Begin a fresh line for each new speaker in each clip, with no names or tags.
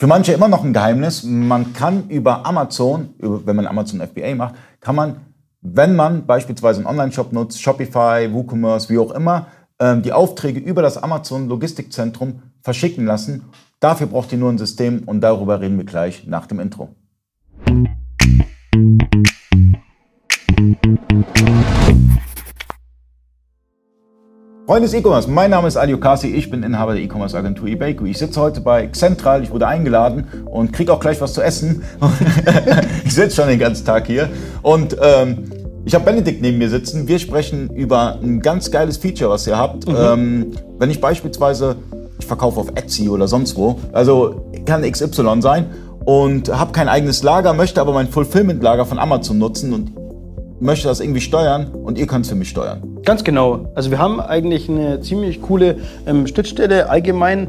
Für manche immer noch ein Geheimnis. Man kann über Amazon, wenn man Amazon FBA macht, kann man, wenn man beispielsweise einen Online-Shop nutzt, Shopify, WooCommerce, wie auch immer, ähm, die Aufträge über das Amazon Logistikzentrum verschicken lassen. Dafür braucht ihr nur ein System und darüber reden wir gleich nach dem Intro. Freunde des E-Commerce, mein Name ist Ali Okasi, ich bin Inhaber der E-Commerce Agentur eBayco. Ich sitze heute bei Central, ich wurde eingeladen und kriege auch gleich was zu essen. ich sitze schon den ganzen Tag hier und ähm, ich habe Benedikt neben mir sitzen. Wir sprechen über ein ganz geiles Feature, was ihr habt. Mhm. Ähm, wenn ich beispielsweise, ich verkaufe auf Etsy oder sonst wo, also kann XY sein und habe kein eigenes Lager, möchte aber mein Fulfillment-Lager von Amazon nutzen und möchte das irgendwie steuern und ihr könnt es für mich steuern.
Ganz genau. Also wir haben eigentlich eine ziemlich coole ähm, Schnittstelle allgemein,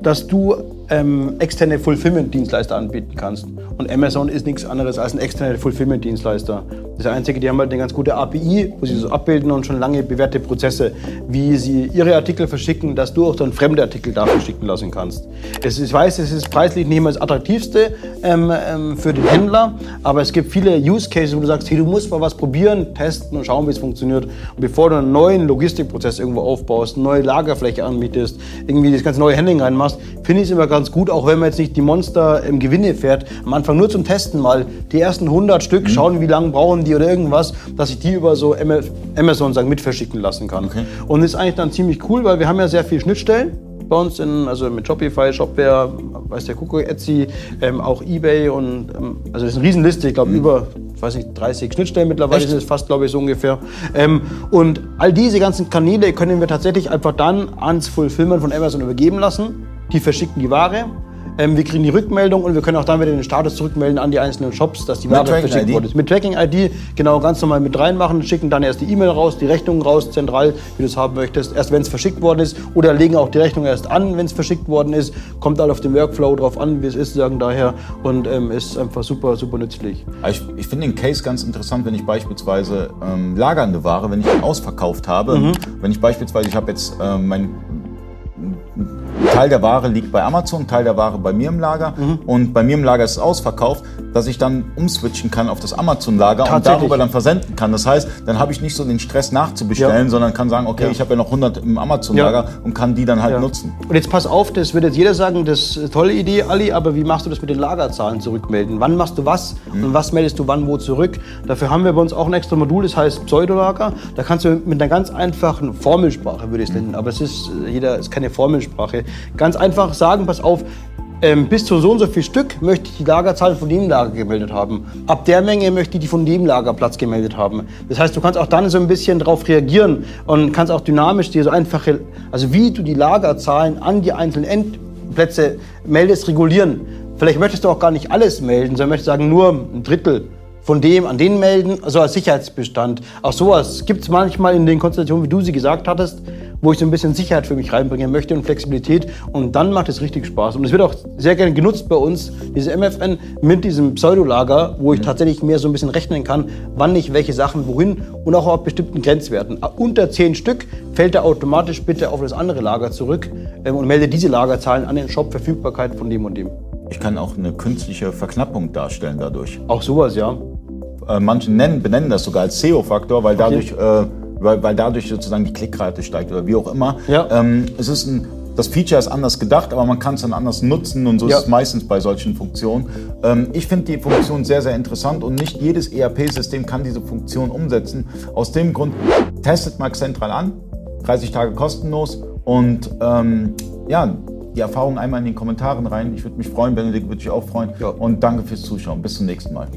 dass du ähm, externe Fulfillment-Dienstleister anbieten kannst. Und Amazon ist nichts anderes als ein externer Fulfillment-Dienstleister. Das Einzige, die haben halt eine ganz gute API, wo sie so abbilden und schon lange bewährte Prozesse, wie sie ihre Artikel verschicken, dass du auch dann fremde Artikel da verschicken lassen kannst. Es ich weiß, es ist preislich nicht immer das attraktivste ähm, ähm, für den Händler, aber es gibt viele Use Cases, wo du sagst, hey, du musst mal was probieren, testen und schauen, wie es funktioniert. Und bevor du einen neuen Logistikprozess irgendwo aufbaust, eine neue Lagerfläche anbietest, irgendwie das ganze neue Handling reinmachst, finde ich es immer ganz gut, auch wenn man jetzt nicht die Monster im Gewinne fährt, am Anfang nur zum Testen mal die ersten 100 Stück, mhm. schauen, wie lange brauchen die oder irgendwas, dass ich die über so Amazon sagen, mitverschicken lassen kann. Okay. Und das ist eigentlich dann ziemlich cool, weil wir haben ja sehr viele Schnittstellen bei uns, in, also mit Shopify, Shopware, weiß der Kuckuck, Etsy, ähm, auch Ebay und ähm, also das ist eine Riesenliste, ich glaube mhm. über weiß nicht, 30 Schnittstellen mittlerweile Echt? sind es fast, glaube ich, so ungefähr. Ähm, und all diese ganzen Kanäle können wir tatsächlich einfach dann ans Fulfillment von Amazon übergeben lassen. Die verschicken die Ware ähm, wir kriegen die Rückmeldung und wir können auch dann wieder den Status zurückmelden an die einzelnen Shops, dass die Ware verschickt wurde. Mit Tracking-ID genau ganz normal mit reinmachen, schicken dann erst die E-Mail raus, die Rechnung raus, zentral, wie du es haben möchtest, erst wenn es verschickt worden ist oder legen auch die Rechnung erst an, wenn es verschickt worden ist. Kommt halt auf den Workflow drauf an, wie es ist, sagen daher und ähm, ist einfach super, super nützlich.
Ich, ich finde den Case ganz interessant, wenn ich beispielsweise ähm, lagernde Ware, wenn ich ausverkauft habe, mhm. wenn ich beispielsweise, ich habe jetzt ähm, mein Teil der Ware liegt bei Amazon, Teil der Ware bei mir im Lager mhm. und bei mir im Lager ist es ausverkauft, dass ich dann umswitchen kann auf das Amazon-Lager und darüber dann versenden kann. Das heißt, dann habe ich nicht so den Stress nachzubestellen, ja. sondern kann sagen, okay, ja. ich habe ja noch 100 im Amazon-Lager und kann die dann halt nutzen.
Und jetzt pass auf, das wird jetzt jeder sagen, das ist eine tolle Idee, Ali, aber wie machst du das mit den Lagerzahlen zurückmelden? Wann machst du was mhm. und was meldest du wann wo zurück? Dafür haben wir bei uns auch ein extra Modul, das heißt Pseudolager. Da kannst du mit einer ganz einfachen Formelsprache, würde ich es nennen, aber es ist, jeder ist keine Formelsprache, ganz einfach sagen, pass auf, ähm, bis zu so und so viel Stück möchte ich die Lagerzahl von dem Lager gemeldet haben. Ab der Menge möchte ich die von dem Lagerplatz gemeldet haben. Das heißt, du kannst auch dann so ein bisschen darauf reagieren und kannst auch dynamisch dir so einfache, also wie du die Lagerzahlen an die einzelnen Endplätze meldest, regulieren. Vielleicht möchtest du auch gar nicht alles melden, sondern möchtest sagen, nur ein Drittel von dem an den melden, also als Sicherheitsbestand. Auch sowas gibt es manchmal in den Konstellationen, wie du sie gesagt hattest wo ich so ein bisschen Sicherheit für mich reinbringen möchte und Flexibilität. Und dann macht es richtig Spaß. Und es wird auch sehr gerne genutzt bei uns, diese MFN mit diesem Pseudolager, wo ich mhm. tatsächlich mehr so ein bisschen rechnen kann, wann ich welche Sachen wohin und auch auf bestimmten Grenzwerten. Unter zehn Stück fällt er automatisch bitte auf das andere Lager zurück ähm, und meldet diese Lagerzahlen an den Shop Verfügbarkeit von dem und dem.
Ich kann auch eine künstliche Verknappung darstellen dadurch.
Auch sowas, ja.
Äh, manche nennen, benennen das sogar als SEO-Faktor, weil dadurch okay. äh, weil, weil dadurch sozusagen die Klickrate steigt oder wie auch immer. Ja. Ähm, es ist ein, das Feature ist anders gedacht, aber man kann es dann anders nutzen und so ja. ist es meistens bei solchen Funktionen. Ähm, ich finde die Funktion sehr, sehr interessant und nicht jedes ERP-System kann diese Funktion umsetzen. Aus dem Grund, testet Max Central an, 30 Tage kostenlos und ähm, ja, die Erfahrung einmal in den Kommentaren rein. Ich würde mich freuen, Benedikt würde dich auch freuen. Ja. Und danke fürs Zuschauen. Bis zum nächsten Mal.